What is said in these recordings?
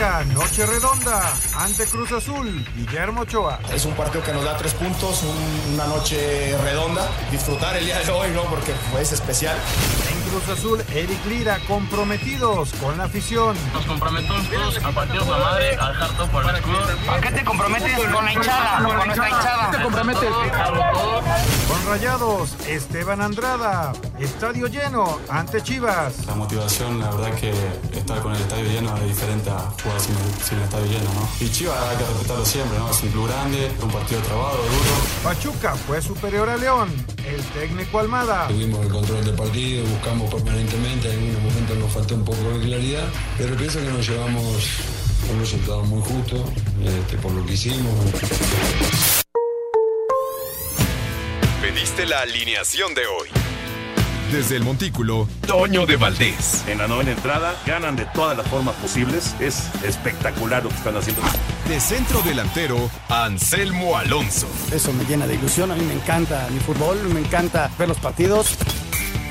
Noche redonda, ante Cruz Azul, Guillermo Ochoa. Es un partido que nos da tres puntos, una noche redonda. Disfrutar el día de hoy, ¿no? Porque es especial. Cruz Azul, Eric Lira, comprometidos con la afición. Nos comprometemos todos a partir de la madre, a dejar todo por el club. ¿A qué te comprometes con la hinchada? Con nuestra hinchada. te comprometes? Con Rayados, Esteban Andrada, estadio lleno ante Chivas. La motivación, la verdad que estar con el estadio lleno es diferente a jugar sin el, sin el estadio lleno, ¿no? Y Chivas hay que respetarlo siempre, ¿no? Es un club grande, un partido trabado, duro. Pachuca fue superior a León, el técnico Almada. Tuvimos el control del partido, buscamos permanentemente, en algunos momentos nos faltó un poco de claridad, pero pienso que nos llevamos un resultado muy justo este, por lo que hicimos. Pediste la alineación de hoy. Desde el Montículo, Toño de Valdés. En la novena entrada ganan de todas las formas posibles. Es espectacular lo que están haciendo. De centro delantero, Anselmo Alonso. Eso me llena de ilusión. A mí me encanta mi fútbol, me encanta ver los partidos.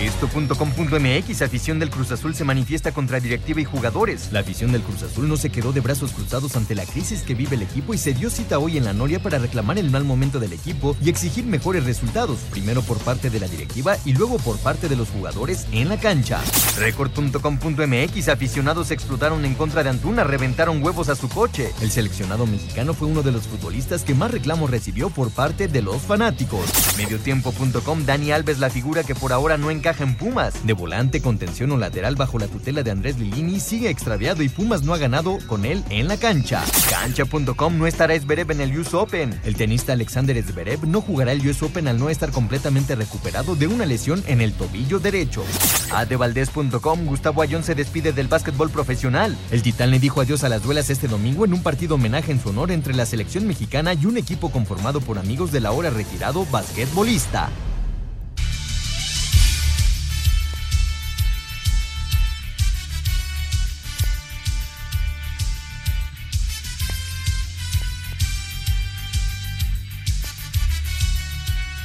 Esto.com.mx, afición del Cruz Azul se manifiesta contra directiva y jugadores. La afición del Cruz Azul no se quedó de brazos cruzados ante la crisis que vive el equipo y se dio cita hoy en la Noria para reclamar el mal momento del equipo y exigir mejores resultados, primero por parte de la directiva y luego por parte de los jugadores en la cancha. Record.com.mx, aficionados explotaron en contra de Antuna, reventaron huevos a su coche. El seleccionado mexicano fue uno de los futbolistas que más reclamos recibió por parte de los fanáticos. Mediotiempo.com, Dani Alves, la figura que por ahora no encaja en Pumas. De volante, contención o lateral bajo la tutela de Andrés Lilini sigue extraviado y Pumas no ha ganado con él en la cancha. Cancha.com no estará Zverev en el US Open. El tenista Alexander Zverev no jugará el US Open al no estar completamente recuperado de una lesión en el tobillo derecho. Adevaldez.com Gustavo Ayón se despide del básquetbol profesional. El titán le dijo adiós a las duelas este domingo en un partido homenaje en su honor entre la selección mexicana y un equipo conformado por amigos del ahora retirado basquetbolista.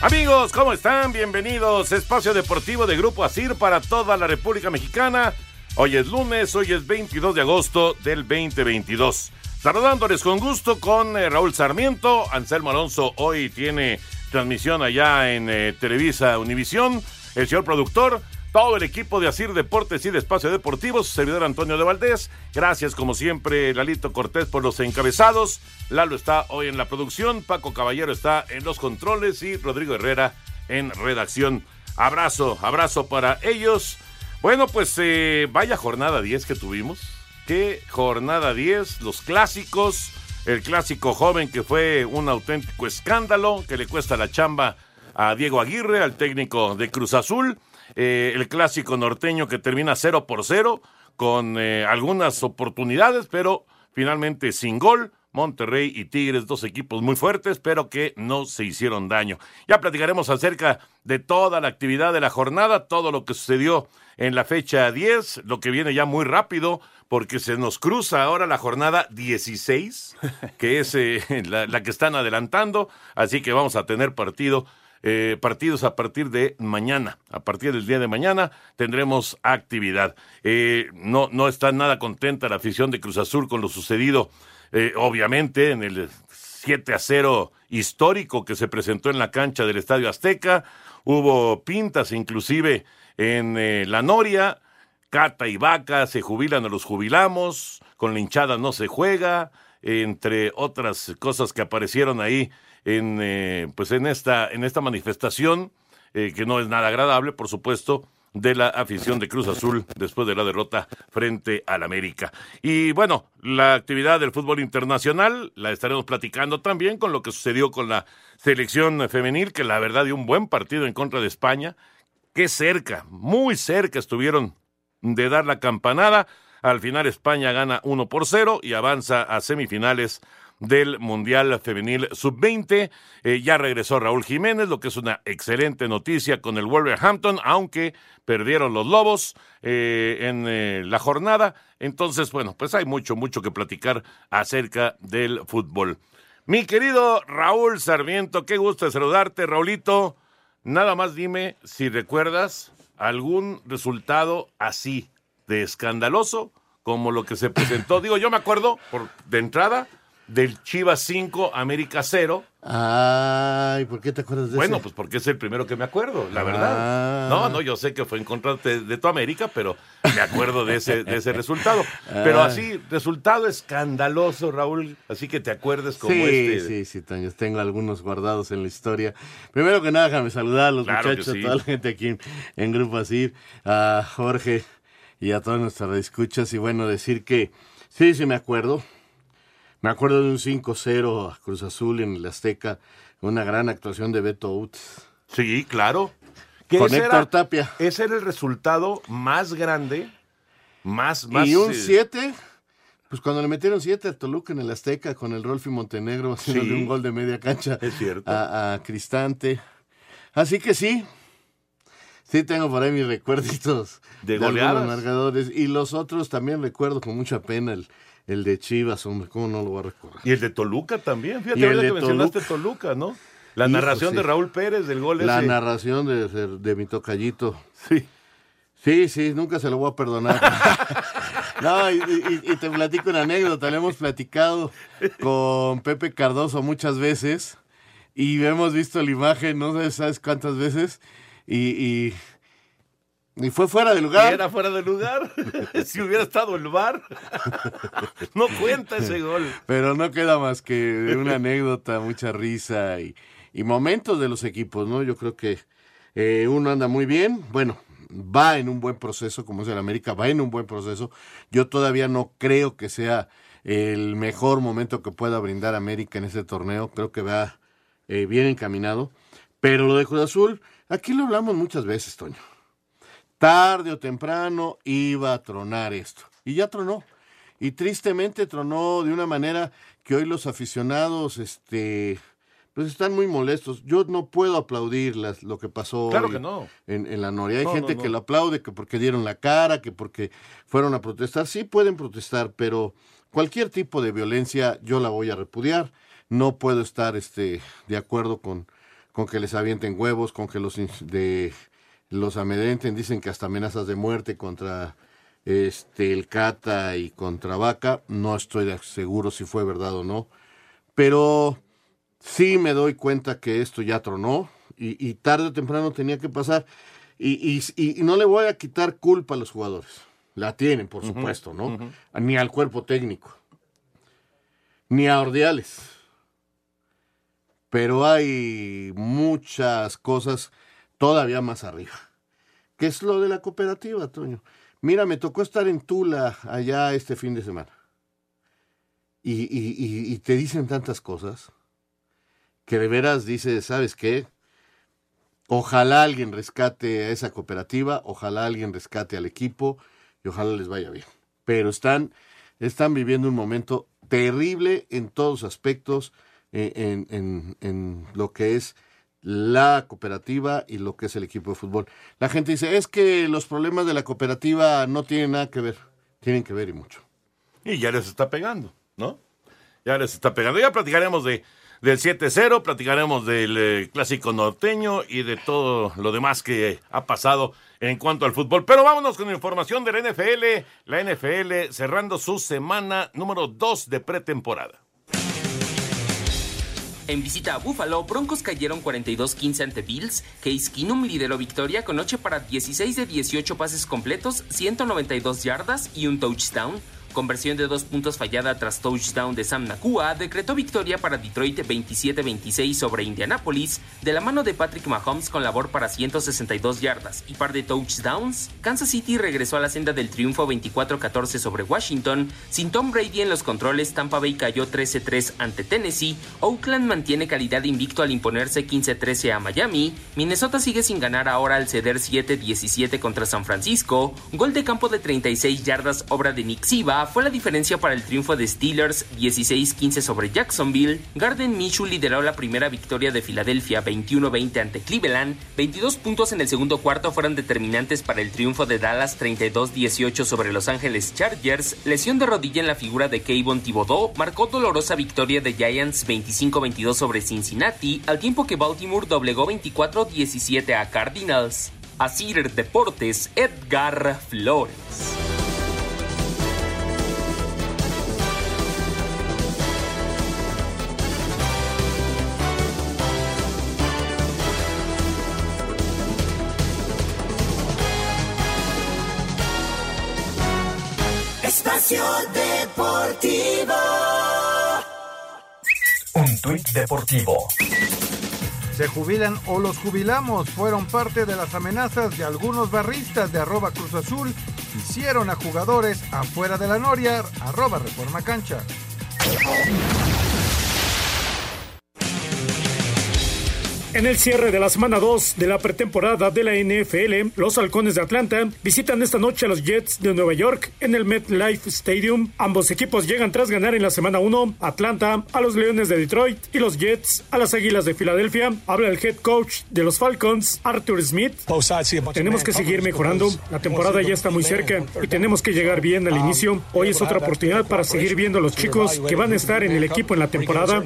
Amigos, ¿cómo están? Bienvenidos. Espacio Deportivo de Grupo ASIR para toda la República Mexicana. Hoy es lunes, hoy es 22 de agosto del 2022. Saludándoles con gusto con eh, Raúl Sarmiento. Anselmo Alonso hoy tiene transmisión allá en eh, Televisa Univisión. El señor productor, todo el equipo de Asir Deportes y de Espacio Deportivo, su servidor Antonio de Valdés. Gracias, como siempre, Lalito Cortés por los encabezados. Lalo está hoy en la producción, Paco Caballero está en los controles y Rodrigo Herrera en redacción. Abrazo, abrazo para ellos. Bueno, pues eh, vaya jornada 10 que tuvimos. Qué jornada 10, los clásicos. El clásico joven que fue un auténtico escándalo, que le cuesta la chamba a Diego Aguirre, al técnico de Cruz Azul. Eh, el clásico norteño que termina 0 por 0, con eh, algunas oportunidades, pero finalmente sin gol. Monterrey y Tigres, dos equipos muy fuertes, pero que no se hicieron daño. Ya platicaremos acerca de toda la actividad de la jornada, todo lo que sucedió en la fecha 10, lo que viene ya muy rápido, porque se nos cruza ahora la jornada 16, que es eh, la, la, que están adelantando, así que vamos a tener partido eh, partidos a partir de mañana. A partir del día de mañana tendremos actividad. Eh, no, no está nada contenta la afición de Cruz Azul con lo sucedido, eh, obviamente, en el 7 a 0 histórico que se presentó en la cancha del Estadio Azteca. Hubo pintas inclusive en la Noria. Cata y Vaca se jubilan o los jubilamos. Con la hinchada no se juega. Entre otras cosas que aparecieron ahí en, eh, pues en, esta, en esta manifestación, eh, que no es nada agradable, por supuesto, de la afición de Cruz Azul después de la derrota frente al América. Y bueno, la actividad del fútbol internacional la estaremos platicando también con lo que sucedió con la selección femenil, que la verdad dio un buen partido en contra de España. Qué cerca, muy cerca estuvieron de dar la campanada. Al final España gana 1 por 0 y avanza a semifinales del Mundial Femenil Sub-20. Eh, ya regresó Raúl Jiménez, lo que es una excelente noticia con el Wolverhampton, aunque perdieron los Lobos eh, en eh, la jornada. Entonces, bueno, pues hay mucho, mucho que platicar acerca del fútbol. Mi querido Raúl Sarmiento, qué gusto saludarte, Raulito. Nada más dime si recuerdas algún resultado así de escandaloso como lo que se presentó. Digo, yo me acuerdo por, de entrada del Chivas 5, América 0. Ay, ¿por qué te acuerdas de Bueno, ese? pues porque es el primero que me acuerdo, la Ah. verdad. No, no, yo sé que fue en contra de, de tu América, pero me acuerdo de ese, de ese resultado. Pero Ah. así, resultado escandaloso, Raúl, así que te acuerdes como sí, este. sí, sí, Toño, tengo algunos guardados en la historia. Primero que nada, déjame saludar a los Claro muchachos, sí. a toda la gente aquí en, en Grupo Asir, a Jorge y a todas nuestras escuchas. Y bueno, decir que sí, sí me acuerdo. Me acuerdo de un 5-0 a Cruz Azul en el Azteca, una gran actuación de Beto Utz. Sí, claro. Con Héctor era- Tapia. Ese era el resultado más grande, más, más. y un eh, 7, pues cuando le metieron 7 a Toluca en el Azteca con el Rolfi Montenegro haciéndole Sí. un gol de media cancha Es cierto. a, a Cristante. Así que sí, sí tengo por ahí mis recuerditos De algunos goleadas. marcadores. Y los otros también recuerdo con mucha pena el, el de Chivas, hombre, ¿cómo no lo voy a recordar? Y el de Toluca también. Fíjate de que mencionaste Toluca, ¿no? La Hijo, narración sí. de Raúl Pérez del gol La ese. narración de, de, de mi tocallito. Sí. Sí, sí, nunca se lo voy a perdonar. no, y, y- y te platico una anécdota. Le hemos platicado con Pepe Cardoso muchas veces y hemos visto la imagen, no sé, sabes cuántas veces, y, y, y fue fuera de Y lugar. era fuera de lugar. si hubiera estado el bar. no cuenta ese gol. Pero no queda más que una anécdota, mucha risa y, y momentos de los equipos, ¿no? Yo creo que eh, uno anda muy bien, bueno, va en un buen proceso, como es el América, va en un buen proceso. Yo todavía no creo que sea el mejor momento que pueda brindar América en este torneo, creo que va eh, bien encaminado. Pero lo de Cruz Azul, aquí lo hablamos muchas veces, Toño. Tarde o temprano iba a tronar esto. Y ya tronó. Y tristemente tronó de una manera que hoy los aficionados, este, pues están muy molestos. Yo no puedo aplaudir las- lo que pasó Claro hoy que no. en, en la Noria. Hay No, gente no, que lo aplaude, que porque dieron la cara, que porque fueron a protestar. Sí pueden protestar, pero cualquier tipo de violencia yo la voy a repudiar. No puedo estar este, de acuerdo con, con que les avienten huevos, con que los, de, los amedrenten. Dicen que hasta amenazas de muerte contra este, el Cata y contra Vaca. No estoy seguro si fue verdad o no. Pero sí me doy cuenta que esto ya tronó y, y tarde o temprano tenía que pasar. Y, y- y- y no le voy a quitar culpa a los jugadores. La tienen, por supuesto, ¿no? Ni al cuerpo técnico. Ni a Ordiales. Pero hay muchas cosas todavía más arriba. ¿Qué es lo de la cooperativa, Toño? Mira, me tocó estar en Tula allá este fin de semana. Y, te dicen tantas cosas que de veras dices, ¿sabes qué? Ojalá alguien rescate a esa cooperativa, ojalá alguien rescate al equipo y ojalá les vaya bien. Pero están, están viviendo un momento terrible en todos aspectos, en, en- en lo que es la cooperativa y lo que es el equipo de fútbol. La gente dice, es que los problemas de la cooperativa no tienen nada que ver. Tienen que ver y mucho. Y ya les está pegando, ¿no? Ya les está pegando. Ya platicaremos de, del 7-0, platicaremos del eh, clásico norteño y de todo lo demás que ha pasado en cuanto al fútbol. Pero vámonos con información de la NFL. La NFL cerrando su semana número 2 de pretemporada. En visita a Buffalo, Broncos cayeron 42-15 ante Bills. Case Keenum lideró victoria con 8 para 16 de 18 pases completos, 192 yardas y un touchdown. Conversión de dos puntos fallada tras touchdown de Sam Nakua decretó victoria para Detroit 27-26 sobre Indianapolis de la mano de Patrick Mahomes con labor para 162 yardas y par de touchdowns. Kansas City regresó a la senda del triunfo 24-14 sobre Washington. Sin Tom Brady en los controles, Tampa Bay cayó 13-3 ante Tennessee. Oakland mantiene calidad invicto al imponerse 15-13 a Miami. Minnesota sigue sin ganar ahora al ceder 7-17 contra San Francisco. Gol de campo de 36 yardas, obra de Nick Siba fue la diferencia para el triunfo de Steelers 16-15 sobre Jacksonville. Garden Minshew lideró la primera victoria de Filadelfia 21-20 ante Cleveland. 22 puntos en el segundo cuarto fueron determinantes para el triunfo de Dallas 32-18 sobre Los Ángeles Chargers. Lesión de rodilla en la figura de Kayvon Thibodeau marcó dolorosa victoria de Giants 25-22 sobre Cincinnati, al tiempo que Baltimore doblegó 24-17 a Cardinals. Asir Deportes, Edgar Flores. Espacio Deportivo. Un tuit deportivo. Se jubilan o los jubilamos fueron parte de las amenazas de algunos barristas de arroba Cruz Azul hicieron a jugadores afuera de la Noria arroba Reforma Cancha. En el cierre de la semana 2 de la pretemporada de la NFL, los Halcones de Atlanta visitan esta noche a los Jets de Nueva York en el MetLife Stadium. Ambos equipos llegan tras ganar en la semana 1 Atlanta a los Leones de Detroit y los Jets a las Águilas de Filadelfia. Habla el head coach de los Falcons, Arthur Smith. Tenemos que seguir mejorando. La temporada ya está muy cerca y tenemos que llegar bien al inicio. Hoy es otra oportunidad para seguir viendo a los chicos que van a estar en el equipo en la temporada.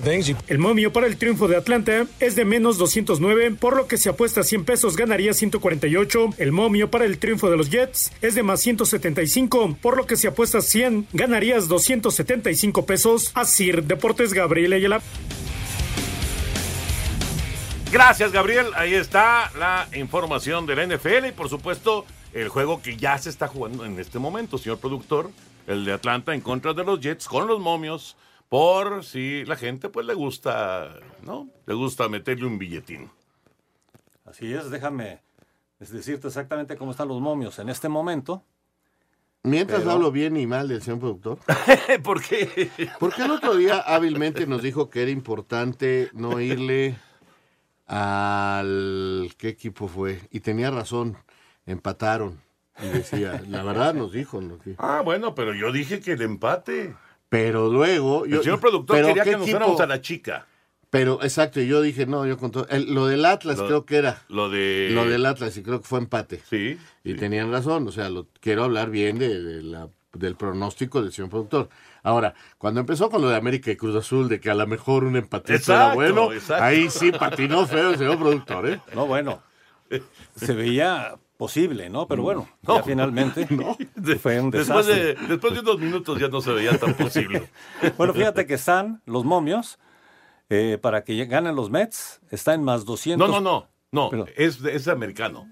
El momio para el triunfo de Atlanta es de menos 200 209, por lo que si apuesta 100 pesos ganaría 148. El momio para el triunfo de los Jets es de más 175, por lo que si apuestas 100 ganarías 275 pesos. Así, Deportes Gabriel Ayala. Gracias, Gabriel. Ahí está la información de la NFL y, por supuesto, el juego que ya se está jugando en este momento, señor productor, el de Atlanta en contra de los Jets con los momios por si la gente pues le gusta, ¿no? Le gusta meterle un billetín. Así es, déjame decirte exactamente cómo están los momios en este momento. Mientras hablo bien y mal del señor productor. ¿Por qué? Porque el otro día hábilmente nos dijo que era importante no irle al... ¿Qué equipo fue? Y tenía razón, empataron. Y decía, la verdad nos dijo. ¿no? Ah, bueno, pero yo dije que el empate. Pero luego. El señor productor quería que nos fuéramos a la chica. Pero, exacto, yo dije, no, yo con todo. lo del Atlas creo que era. Lo de. Lo del Atlas, y creo que fue empate. Sí. Y tenían razón, o sea, lo, quiero hablar bien de, la, del pronóstico del señor productor. Ahora, cuando empezó con lo de América y Cruz Azul, de que a lo mejor un empatito era bueno, ahí sí patinó feo el señor productor, ¿eh? No, bueno. Se veía posible, ¿no? Pero bueno, ya finalmente fue un desastre. Después de, después de unos minutos ya no se veía tan posible. bueno, fíjate que están los momios, eh, para que ganen los Mets, está en más 200. No, no, no, no, es, es americano.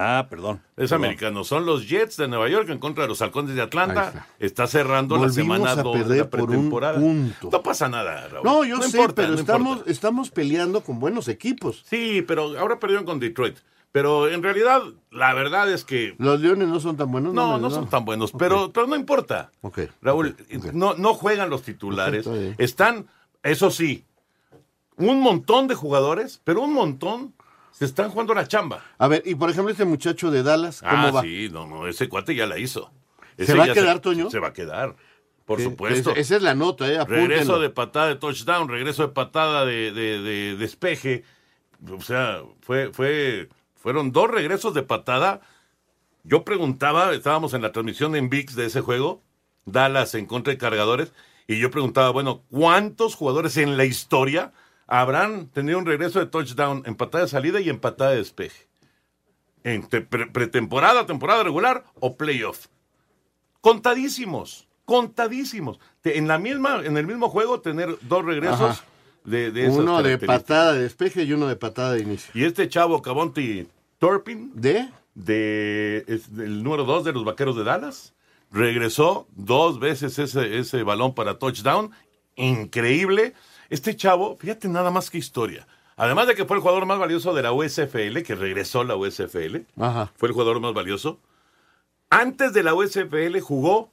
Ah, perdón. Es americano. Son los Jets de Nueva York en contra de los Halcones de Atlanta. Está. cerrando la semana 2 de la pretemporada. No pasa nada, Raúl. No, yo sé, pero estamos, estamos peleando con buenos equipos. Sí, pero ahora perdieron con Detroit. Pero en realidad, la verdad es que. Los Leones no son tan buenos. No, no, son tan buenos, pero, pero no importa. Raúl, No, no juegan los titulares. Están, eso sí, un montón de jugadores, pero un montón se están jugando la chamba. A ver, y por ejemplo, este muchacho de Dallas, ¿cómo ah, va? sí, no, no, ese cuate ya la hizo. ¿Se va a quedar, Toño? Se va a quedar. Por supuesto. Esa es la nota, ¿eh? Regreso de patada de touchdown, regreso de patada de, de, de despeje. O sea, fue, fue fueron dos regresos de patada. Yo preguntaba, estábamos en la transmisión en VIX de ese juego, Dallas en contra de cargadores, y yo preguntaba, bueno, ¿cuántos jugadores en la historia habrán tenido un regreso de touchdown en patada de salida y en patada de despeje? ¿En pretemporada, temporada regular o playoff? Contadísimos, contadísimos. En, la misma, en el mismo juego tener dos regresos. Uno de patada de despeje y uno de patada de inicio. Y este chavo, Cabonti Torpin, ¿de? De, el número dos de los Vaqueros de Dallas, regresó dos veces ese, ese balón para touchdown. Increíble. Este chavo, fíjate nada más que historia. Además de que fue el jugador más valioso de la USFL, que regresó a la USFL, fue el jugador más valioso. Antes de la USFL jugó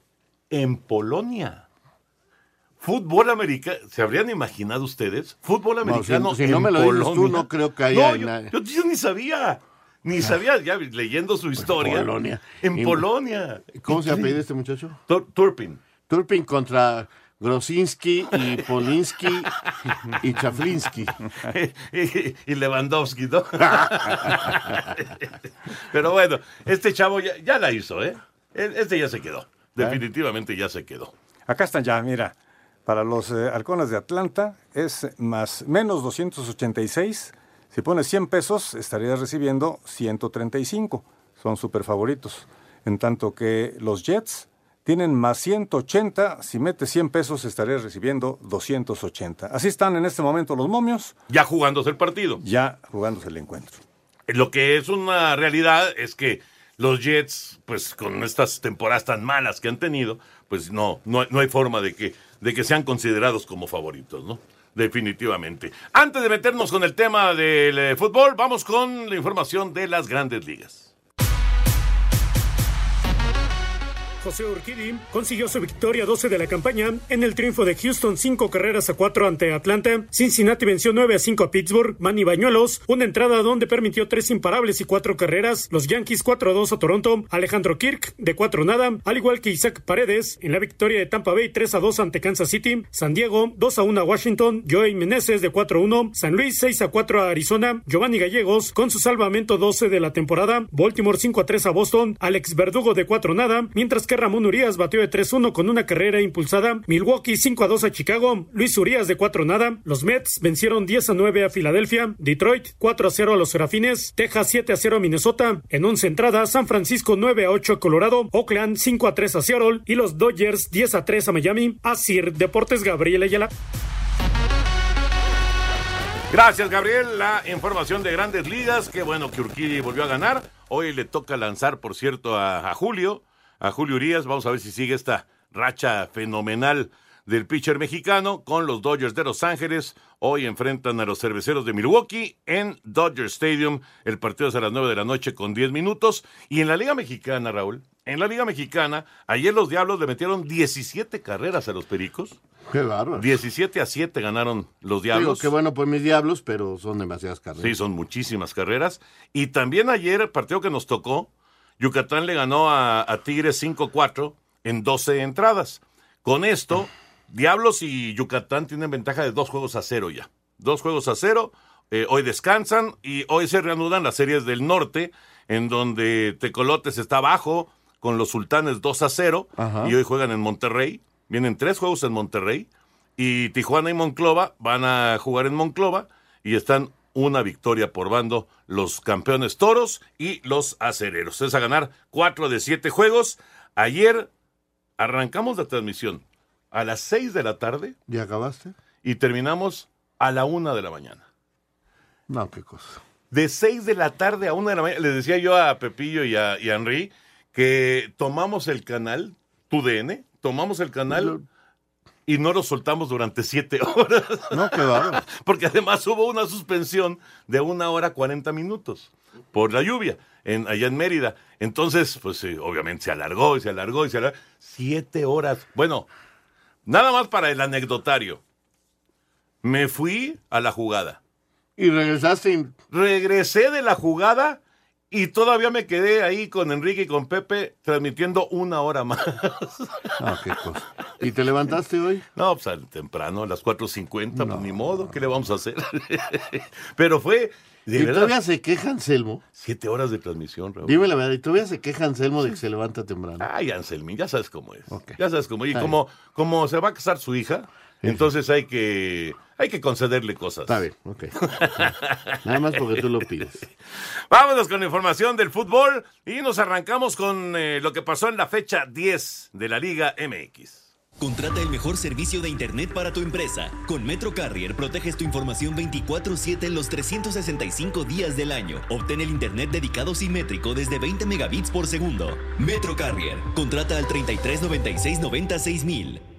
en Polonia. Fútbol americano, ¿se habrían imaginado ustedes? Fútbol americano. si, no me lo dices tú, no creo que haya. No, yo, yo, ni sabía. Ni sabía, ya leyendo su historia. En Polonia. En Polonia. ¿Cómo se apellida este muchacho? Tur- Turpin. Turpin contra Grosinski y Polinsky y Chaflinsky. y, y Lewandowski, ¿no? Pero bueno, este chavo ya, ya la hizo, ¿eh? E- Este ya se quedó. Definitivamente ya se quedó. Acá están ya, mira. Para los eh, halcones de Atlanta es más menos 286. Si pones 100 pesos, estarías recibiendo 135. Son super favoritos. En tanto que los Jets tienen más 180. Si metes 100 pesos, estarías recibiendo 280. Así están en este momento los momios. Ya jugándose el partido. Ya jugándose el encuentro. Lo que es una realidad es que los Jets, pues con estas temporadas tan malas que han tenido, pues no, no, no hay forma de que, de que sean considerados como favoritos, ¿no? Definitivamente. Antes de meternos con el tema del eh, fútbol, vamos con la información de las grandes ligas. José Urquidi consiguió su victoria 12 de la campaña en el triunfo de Houston 5 carreras a 4 ante Atlanta. Cincinnati venció 9 a 5 a Pittsburgh. Manny Bañuelos, una entrada donde permitió 3 imparables y 4 carreras. Los Yankees 4 a 2 a Toronto. Alejandro Kirk de 4 nada, al igual que Isaac Paredes en la victoria de Tampa Bay 3 a 2 ante Kansas City. San Diego 2 a 1 a Washington. Joey Meneses de 4 a 1. San Luis 6 a 4 a Arizona. Giovanni Gallegos con su salvamento 12 de la temporada. Baltimore 5 a 3 a Boston. Alex Verdugo de 4 nada, mientras que Ramón Urias batió de 3-1 con una carrera impulsada. Milwaukee 5 a 2 a Chicago. Luis Urias de 4 nada. Los Mets vencieron 10 a 9 a Filadelfia. Detroit 4 a 0 a los Serafines. Texas 7 a 0 a Minnesota. En 11 entradas, San Francisco 9 a 8 a Colorado. Oakland 5 a 3 a Seattle. Y los Dodgers 10 a 3 a Miami. Asir Deportes Gabriel Ayala. Gracias, Gabriel. La información de grandes ligas. Qué bueno que Urquidi volvió a ganar. Hoy le toca lanzar, por cierto, a, a Julio, a Julio Urias. Vamos a ver si sigue esta racha fenomenal del pitcher mexicano con los Dodgers de Los Ángeles. Hoy enfrentan a los cerveceros de Milwaukee en Dodger Stadium. El partido es a las 9 de la noche con 10 minutos. Y en la Liga Mexicana, Raúl, en la Liga Mexicana, ayer los Diablos le metieron 17 carreras a los Pericos. Qué bárbaro. 17 a 7 ganaron los Digo, Diablos. qué bueno por mis diablos, pero son demasiadas carreras. Sí, son muchísimas carreras. Y también ayer, el partido que nos tocó, Yucatán le ganó a, a Tigres 5-4 en 12 entradas. Con esto, Diablos y Yucatán tienen ventaja de dos juegos a cero ya. Dos juegos a cero. eh, hoy descansan y hoy se reanudan las series del norte, en donde Tecolotes está abajo con los Sultanes 2 a 0 Ajá. y hoy juegan en Monterrey. Vienen tres juegos en Monterrey y Tijuana y Monclova van a jugar en Monclova y están una victoria por bando los campeones toros y los acereros. Es a ganar cuatro de siete juegos. Ayer arrancamos la transmisión a las seis de la tarde ¿Ya acabaste? y terminamos a la una de la mañana. No, qué cosa. De seis de la tarde a una de la mañana. Les decía yo a Pepillo y a, y a Henry que tomamos el canal, TUDN, tomamos el canal y no lo soltamos durante siete horas. No, bárbaro. Porque además hubo una suspensión de una hora cuarenta minutos por la lluvia en, allá en Mérida. Entonces, pues eh, obviamente se alargó y se alargó y se alargó. Siete horas. Bueno, nada más para el anecdotario. Me fui a la jugada. ¿Y regresaste? Regresé de la jugada y todavía me quedé ahí con Enrique y con Pepe transmitiendo una hora más. Ah, qué cosa. ¿Y te levantaste hoy? No, pues temprano, a las 4.50, pues ni modo, ¿qué le vamos a hacer? Pero fue, de ¿Y verdad, todavía se queja Anselmo? siete horas de transmisión, Raúl. Dime la verdad, ¿y todavía se queja Anselmo de que se levanta temprano? Ay, Anselmín, ya sabes cómo es. Ya sabes cómo. Y Está como, como se va a casar su hija, entonces hay que, hay que concederle cosas. Está bien, ok. Nada más porque tú lo pides. Vámonos con la información del fútbol y nos arrancamos con eh, lo que pasó en la fecha 10 de la Liga MX. Contrata el mejor servicio de Internet para tu empresa. Con Metro Carrier proteges tu información 24/7 en los 365 días del año. Obtén el Internet dedicado simétrico desde 20 megabits por segundo. Metro Carrier. Contrata al 33 96 90 6000.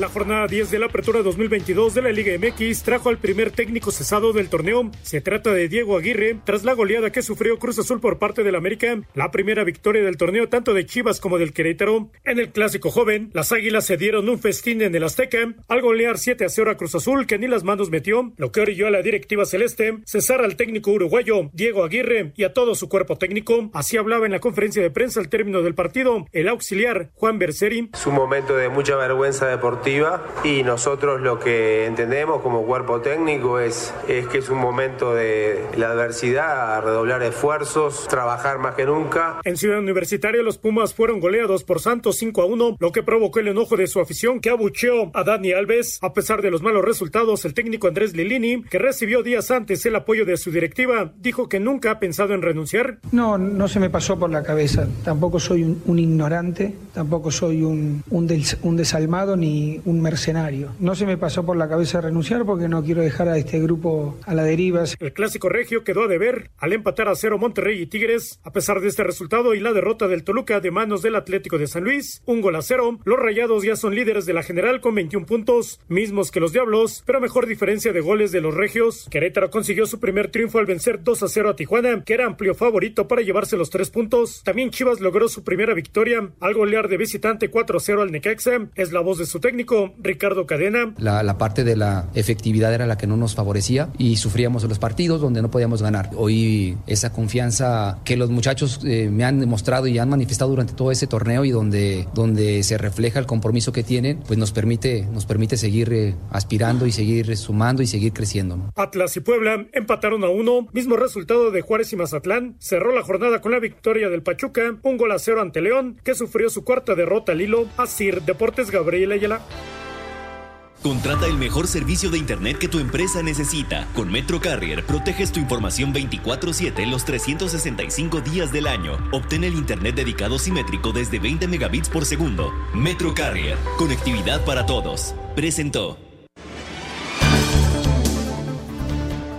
La jornada 10 de la apertura 2022 de la Liga MX trajo al primer técnico cesado del torneo. Se trata de Diego Aguirre, tras la goleada que sufrió Cruz Azul por parte del América, la primera victoria del torneo tanto de Chivas como del Querétaro. En el clásico joven, las Águilas se dieron un festín en el Azteca al golear 7 a 0 a Cruz Azul que ni las manos metió, lo que orilló a la directiva celeste cesar al técnico uruguayo Diego Aguirre y a todo su cuerpo técnico. Así hablaba en la conferencia de prensa al término del partido el auxiliar Juan Berseri. Es un momento de mucha vergüenza deportiva y nosotros lo que entendemos como cuerpo técnico es, es que es un momento de la adversidad, redoblar esfuerzos, trabajar más que nunca. En Ciudad Universitaria los Pumas fueron goleados por Santos 5 a 1, lo que provocó el enojo de su afición que abucheó a Dani Alves. A pesar de los malos resultados, el técnico Andrés Lilini, que recibió días antes el apoyo de su directiva, dijo que nunca ha pensado en renunciar. No, no se me pasó por la cabeza. Tampoco soy un, un ignorante, tampoco soy un, un, des, un desalmado ni un mercenario. No se me pasó por la cabeza renunciar porque no quiero dejar a este grupo a la deriva. El clásico regio quedó a deber al empatar a cero Monterrey y Tigres. A pesar de este resultado y la derrota del Toluca de manos del Atlético de San Luis, un gol a cero, los Rayados ya son líderes de la general con 21 puntos, mismos que los Diablos, pero mejor diferencia de goles de los regios. Querétaro consiguió su primer triunfo al vencer 2 a 0 a Tijuana, que era amplio favorito para llevarse los tres puntos. También Chivas logró su primera victoria al golear de visitante 4 a 0 al Necaxa. Es la voz de su técnico Ricardo Cadena. La, la, parte de la efectividad era la que no nos favorecía y sufríamos en los partidos donde no podíamos ganar. Hoy esa confianza que los muchachos eh, me han demostrado y han manifestado durante todo ese torneo y donde, donde se refleja el compromiso que tienen, pues nos permite, nos permite seguir eh, aspirando y seguir sumando y seguir creciendo. ¿no? Atlas y Puebla empataron a uno, mismo resultado de Juárez y Mazatlán. Cerró la jornada con la victoria del Pachuca, un gol a cero ante León, que sufrió su cuarta derrota al hilo. Asir Deportes Gabriel Ayala. Contrata el mejor servicio de Internet que tu empresa necesita. Con Metro Carrier proteges tu información 24/7 los 365 días del año. Obtén el Internet dedicado simétrico desde 20 megabits por segundo. Metro Carrier, conectividad para todos. Presentó.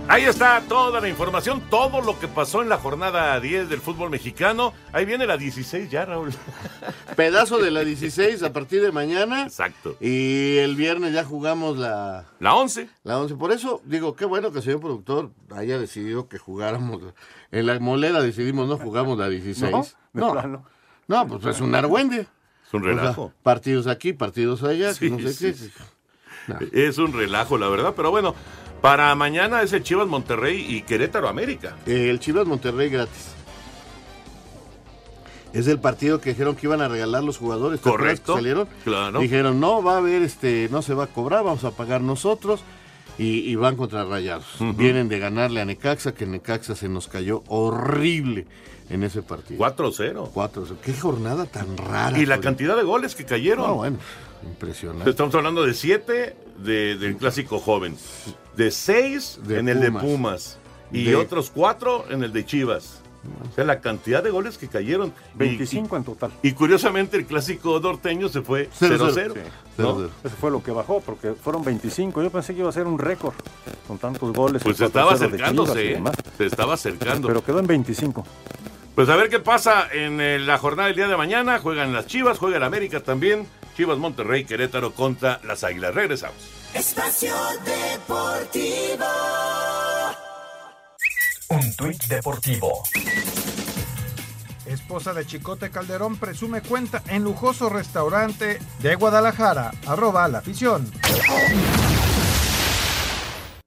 Ahí está toda la información, todo lo que pasó en la jornada 10 del fútbol mexicano. Ahí viene la 16 ya, Raúl. Pedazo de la 16 a partir de mañana. Exacto. Y el viernes ya jugamos la... La 11. La 11. Por eso digo, qué bueno que el señor productor haya decidido que jugáramos. En la molera decidimos no jugamos la 16. No, no. No, pues es un argüende. Es un relajo. O sea, partidos aquí, partidos allá, Sí, no sé sí, qué. sí. Es un relajo, la verdad, pero bueno, para mañana es el Chivas Monterrey y Querétaro América. El Chivas Monterrey gratis. Es el partido que dijeron que iban a regalar los jugadores. ¿te acuerdas Correcto. que salieron? Claro. Dijeron, no, va a haber, este, no se va a cobrar, vamos a pagar nosotros. Y, y van contra Rayados. Vienen de ganarle a Necaxa, que Necaxa se nos cayó horrible en ese partido. 4-0. 4-0. Qué jornada tan rara. Y la cantidad de goles que cayeron. No, bueno, impresionante. Estamos hablando de 7 de, del clásico joven, de 6 De en el de Pumas y De- otros 4 en el de Chivas. O sea, la cantidad de goles que cayeron. Y- 25 en total. Y, curiosamente el clásico norteño se fue 0-0. Sí. ¿no? Eso fue lo que bajó, porque fueron 25. Yo pensé que iba a ser un récord con tantos goles. Pues se estaba 4-0 de Chivas y acercándose, ¿eh? se estaba acercando. Pero quedó en 25. Pues a ver qué pasa en eh, la jornada del día de mañana. Juegan las Chivas, juega el América también. Chivas Monterrey, Querétaro contra las Águilas. Regresamos. Espacio Deportivo. Un tuit deportivo. Esposa de Chicote Calderón presume cuenta en lujoso restaurante de Guadalajara. Arroba la afición.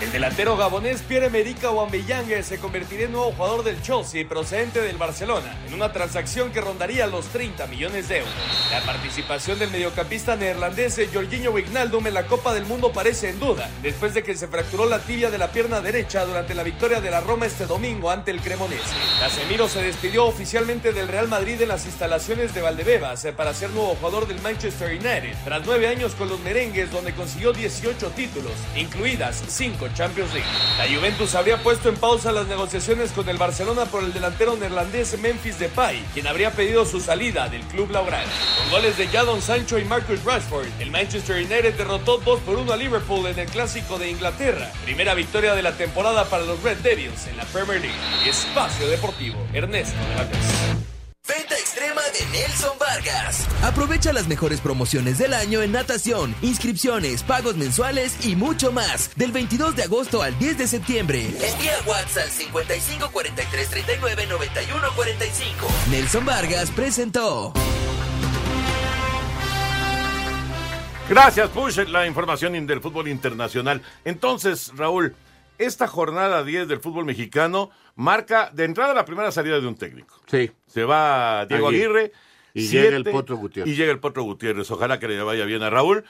El delantero gabonés Pierre-Emerick Aubameyang se convertiría en nuevo jugador del Chelsea procedente del Barcelona en una transacción que rondaría los 30 millones de euros. La participación del mediocampista neerlandés Jorginho Wijnaldum en la Copa del Mundo parece en duda después de que se fracturó la tibia de la pierna derecha durante la victoria de la Roma este domingo ante el Cremonese. Casemiro se despidió oficialmente del Real Madrid en las instalaciones de Valdebebas eh, para ser nuevo jugador del Manchester United tras nueve años con los merengues donde consiguió 18 títulos, incluidas 5 Champions League. La Juventus habría puesto en pausa las negociaciones con el Barcelona por el delantero neerlandés Memphis Depay, quien habría pedido su salida del club laural. Con goles de Jadon Sancho y Marcus Rashford, el Manchester United derrotó 2 por 1 a Liverpool en el Clásico de Inglaterra. Primera victoria de la temporada para los Red Devils en la Premier League. Espacio Deportivo, Ernesto de Valdés. Venta extrema de Nelson Vargas. Aprovecha las mejores promociones del año en natación, inscripciones, pagos mensuales y mucho más. Del 22 de agosto al 10 de septiembre. Envía WhatsApp al 55 43 39 91 45. Nelson Vargas presentó. Gracias, Push, la información del fútbol internacional. Entonces, Raúl, esta jornada 10 del fútbol mexicano marca de entrada la primera salida de un técnico. Sí. Se va Diego Aguirre. Y siete, llega el Potro Gutiérrez. Y llega el Potro Gutiérrez. Ojalá que le vaya bien a Raúl.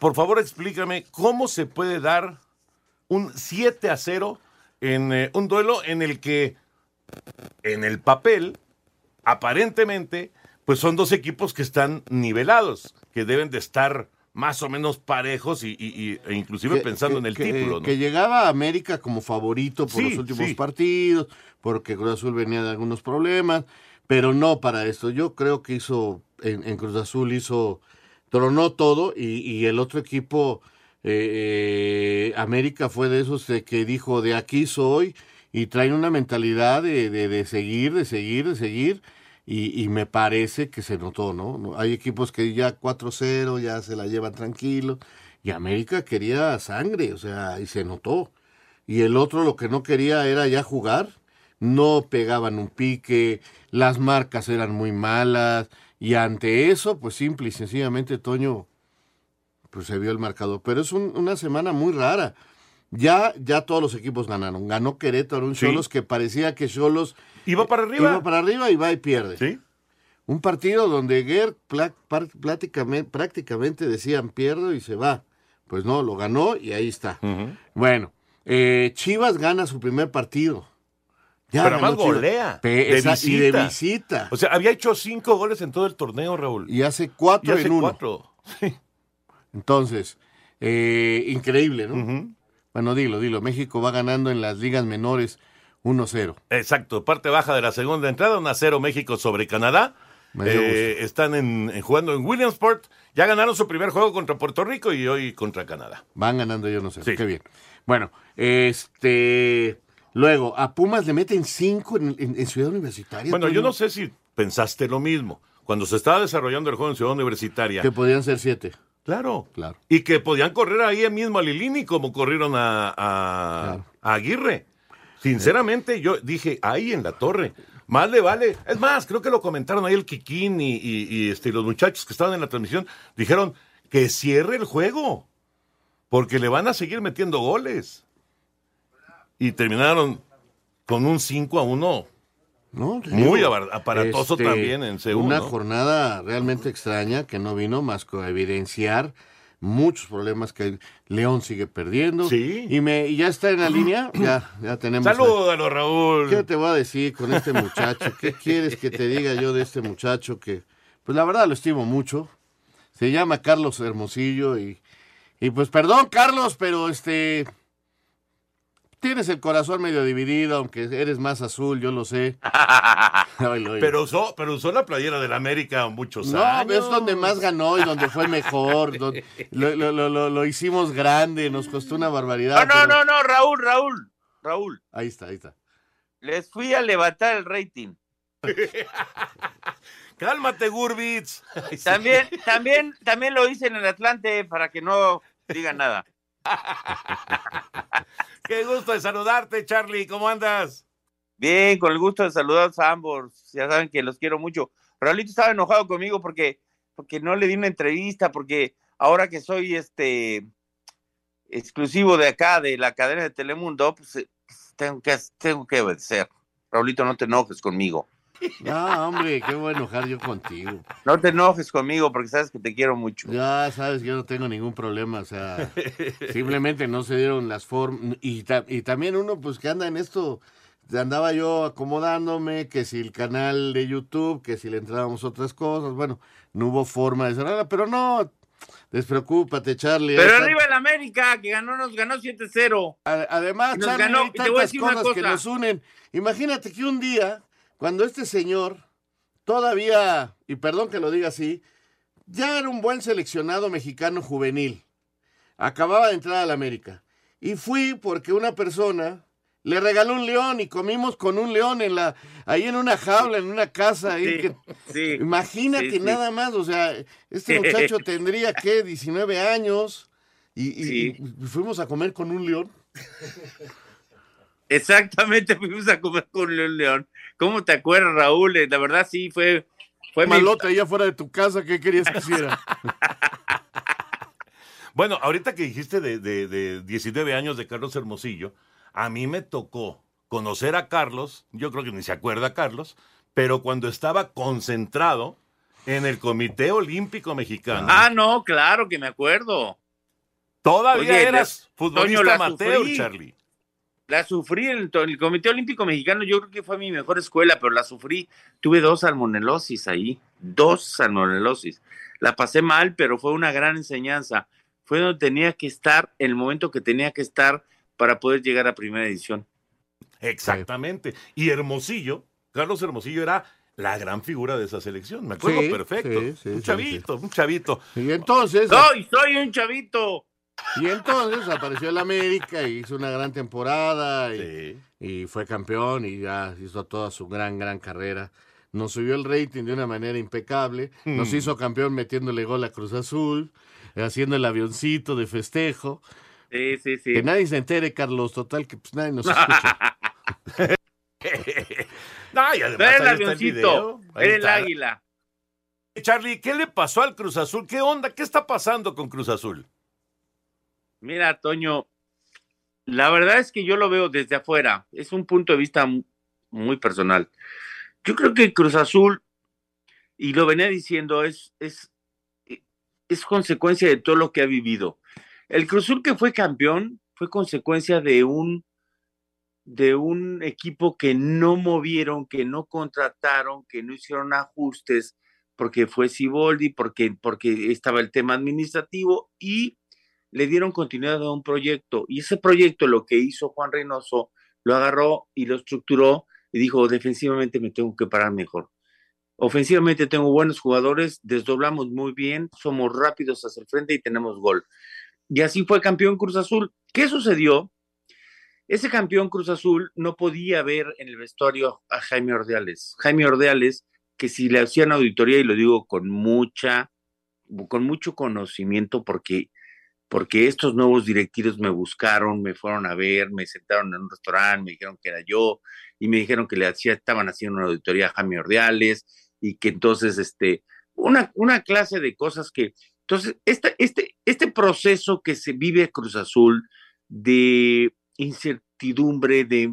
Por favor, explícame cómo se puede dar un 7 a 0 en eh, un duelo en el que, en el papel, aparentemente, pues son dos equipos que están nivelados, que deben de estar más o menos parejos y, y- y- e inclusive Que- pensando que- en el que- título. ¿no? Que llegaba a América como favorito por Sí, los últimos sí. partidos, porque Cruz Azul venía de algunos problemas, pero no para esto. Yo creo que hizo, en, en Cruz Azul hizo, tronó todo y, y el otro equipo, eh, eh, América fue de esos de que dijo, de aquí soy, y traen una mentalidad de, de- de seguir, de seguir, de seguir. Y, y me parece que se notó, ¿no? Hay equipos que ya 4-0, ya se la llevan tranquilo. Y América quería sangre, o sea, y se notó. Y el otro lo que no quería era ya jugar. No pegaban un pique, las marcas eran muy malas. Y ante eso, pues simple y sencillamente, Toño, pues se vio el marcador. Pero es un- una semana muy rara. Ya, ya todos los equipos ganaron. Ganó Querétaro, un Sí. Cholos que parecía que Cholos Iba para arriba. Iba para arriba y va y pierde. Sí. Un partido donde par- prácticamente, decían pierdo y se va. Pues no, lo ganó y ahí está. Bueno, eh, Chivas gana su primer partido. Ya Pero además golea. De esa- visita. Y de visita. O sea, había hecho cinco goles en todo el torneo, Raúl. Y hace cuatro Y hace en uno. cuatro. Entonces, eh, increíble, ¿no? Bueno, dilo, dilo. México va ganando en las ligas menores 1-0. Exacto, parte baja de la segunda entrada, 1 a 0 México sobre Canadá. Eh, están en, en- jugando en Williamsport. Ya ganaron su primer juego contra Puerto Rico y hoy contra Canadá. Van ganando yo no sé. Sí. Qué bien. Bueno, este... Luego, a Pumas le meten 5 en, en- en Ciudad Universitaria. Bueno, yo no sé si pensaste lo mismo. Cuando se estaba desarrollando el juego en Ciudad Universitaria. Que podían ser 7. Claro. Claro. Y que podían correr ahí mismo a Lilini como corrieron a, a- a Aguirre. Sinceramente, yo dije, ahí en la torre. Más le vale. Es más, creo que lo comentaron ahí el Kikín y, y- y, este, los muchachos que estaban en la transmisión. Dijeron que cierre el juego. Porque le van a seguir metiendo goles. Y terminaron con un 5 a 1. No, Muy digo, aparatoso este, también en Seúl. Una ¿no? jornada realmente extraña que no vino más que a evidenciar muchos problemas que León sigue perdiendo. Sí. Y, me, y ya está en la línea, ya, ya tenemos. a- Salúdalo, Raúl. ¿Qué te voy a decir con este muchacho? ¿Qué quieres que te diga yo de este muchacho que, pues la verdad lo estimo mucho? Se llama Carlos Hermosillo y, y pues perdón Carlos, pero este, tienes el corazón medio dividido, aunque eres más azul, yo lo sé. Pero usó, pero usó la playera del América muchos No, años. es donde más ganó y donde fue mejor. donde- lo, lo- lo- hicimos grande, nos costó una barbaridad. No, no, pero- no, no, Raúl, Raúl, Raúl. Ahí está, ahí está. Les fui a levantar el rating. Cálmate, Gurbitz. También, también, también lo hice en el Atlante para que no digan nada. Qué gusto de saludarte, Charlie. ¿Cómo andas? Bien, con el gusto de saludar a ambos. Ya saben que los quiero mucho. Raulito estaba enojado conmigo porque, porque no le di una entrevista, porque ahora que soy este exclusivo de acá, de la cadena de Telemundo, pues eh, tengo que, tengo que obedecer. Raulito, no te enojes conmigo. No, hombre, qué voy a enojar yo contigo. No te enojes conmigo porque sabes que te quiero mucho. Ya sabes que yo no tengo ningún problema, o sea, simplemente no se dieron las formas. Y, ta- y también uno, pues que anda en esto, andaba yo acomodándome, que si el canal de YouTube, que si le entrábamos otras cosas, bueno, no hubo forma de cerrarla, pero no, Despreocúpate, Charlie. Pero arriba el América, que ganó, nos ganó 7-0. está- Además, Nos Charlie, ganó. hay Y te voy a tantas decir una cosas que cosa. nos unen. Imagínate que un día, cuando este señor todavía, y perdón que lo diga así, ya era un buen seleccionado mexicano juvenil. Acababa de entrar al América. Y fui porque una persona le regaló un león y comimos con un león en la, ahí en una jaula, en una casa. Ahí Sí, que- sí, Imagínate sí, nada más, o sea, este muchacho tendría que 19 años y, y fuimos a comer con un león. Exactamente, fuimos a comer con León León. ¿Cómo te acuerdas, Raúl? Eh, La verdad, sí, fue. fue mi- Malote allá afuera de tu casa, ¿qué querías que hiciera? Bueno, ahorita que dijiste de, de, de 19 años de Carlos Hermosillo, a mí me tocó conocer a Carlos, yo creo que ni se acuerda Carlos, pero cuando estaba concentrado en el Comité Olímpico Mexicano. Ah, no, claro que me acuerdo. Todavía Oye, eras futbolista amateur, sufrí. Charlie. La sufrí en el, Comité Olímpico Mexicano, yo creo que fue mi mejor escuela, pero la sufrí. Tuve dos salmonelosis ahí, dos salmonelosis. La pasé mal, pero fue una gran enseñanza. Fue donde tenía que estar, el momento que tenía que estar para poder llegar a primera edición. Exactamente. Y Hermosillo, Carlos Hermosillo era la gran figura de esa selección. Me acuerdo Sí, perfecto. sí, sí, un sí, chavito, un chavito. Y entonces, ¡Soy, soy un chavito! Y entonces apareció el América y hizo una gran temporada y, y fue campeón y ya hizo toda su gran, gran carrera. Nos subió el rating de una manera impecable. Nos Hmm. hizo campeón metiéndole gol a Cruz Azul, haciendo el avioncito de festejo. Sí, sí, sí. Que nadie se entere, Carlos, total, que pues nadie nos escucha. No, y además el avioncito, el está. águila. Charlie, ¿qué le pasó al Cruz Azul? ¿Qué onda? ¿Qué está pasando con Cruz Azul? Mira, Toño, la verdad es que yo lo veo desde afuera. Es un punto de vista mu- muy personal. Yo creo que Cruz Azul, y lo venía diciendo, es, es, es consecuencia de todo lo que ha vivido. El Cruz Azul que fue campeón fue consecuencia de un, de un equipo que no movieron, que no contrataron, que no hicieron ajustes, porque fue Siboldi, porque, porque estaba el tema administrativo y le dieron continuidad a un proyecto. Y ese proyecto lo que hizo Juan Reynoso, lo agarró y lo estructuró y dijo, defensivamente me tengo que parar mejor. Ofensivamente tengo buenos jugadores, desdoblamos muy bien, somos rápidos hacia el frente y tenemos gol. Y así fue campeón Cruz Azul. ¿Qué sucedió? Ese campeón Cruz Azul no podía ver en el vestuario a Jaime Ordeales. Jaime Ordeales, que si le hacían auditoría, y lo digo con mucha, con mucho conocimiento, porque, porque estos nuevos directivos me buscaron, me fueron a ver, me sentaron en un restaurante, me dijeron que era yo, y me dijeron que le hacía, estaban haciendo una auditoría a Jaime Ordeales, y que entonces, este, una, una clase de cosas que, entonces, este, este, este proceso que se vive Cruz Azul de incertidumbre, de,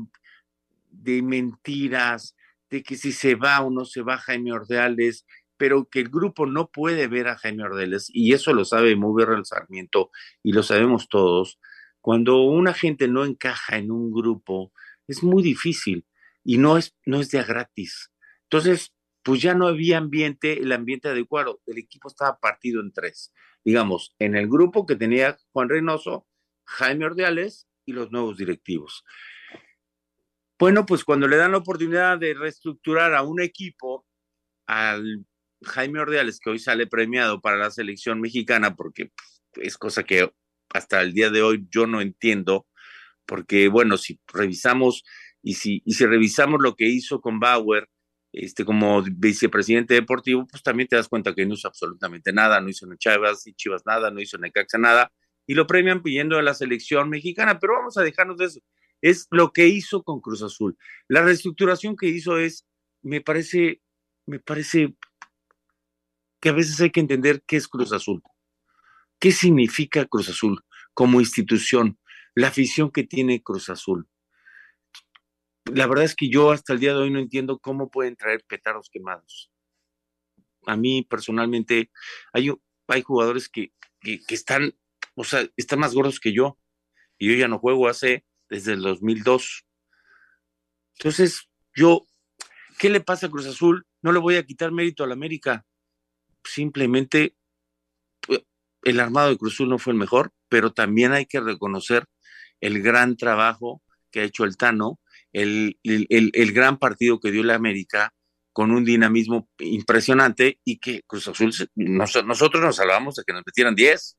de mentiras, de que si se va o no se va Jaime Ordeales, pero que el grupo no puede ver a Jaime Ordeales, y eso lo sabe muy bien Sarmiento, y lo sabemos todos, cuando una gente no encaja en un grupo, es muy difícil, y no es, no es de gratis. Entonces, pues ya no había ambiente, el ambiente adecuado, el equipo estaba partido en tres, digamos, en el grupo que tenía Juan Reynoso, Jaime Ordeales y los nuevos directivos. Bueno, pues cuando le dan la oportunidad de reestructurar a un equipo, al Jaime Ordeales, que hoy sale premiado para la selección mexicana, porque es cosa que hasta el día de hoy yo no entiendo, porque bueno, si revisamos y si, y si revisamos lo que hizo con Bauer, este, como vicepresidente deportivo, pues también te das cuenta que no hizo absolutamente nada, no hizo en Chivas y Chivas nada, no hizo en Necaxa nada, y lo premian pidiendo a la selección mexicana, pero vamos a dejarnos de eso. Es lo que hizo con Cruz Azul. La reestructuración que hizo es, me parece, me parece que a veces hay que entender qué es Cruz Azul. ¿Qué significa Cruz Azul como institución? La afición que tiene Cruz Azul. La verdad es que yo hasta el día de hoy no entiendo cómo pueden traer petardos quemados. A mí personalmente hay, jugadores que, que, están, o sea, están más gordos que yo. Y yo ya no juego hace desde el 2002. Entonces, yo, ¿qué le pasa a Cruz Azul? No le voy a quitar mérito a la América. Simplemente el armado de Cruzul no fue el mejor, pero también hay que reconocer el gran trabajo que ha hecho el Tano, el, el, el gran partido que dio la América con un dinamismo impresionante y que Cruz Azul, nosotros nos salvamos de que nos metieran 10.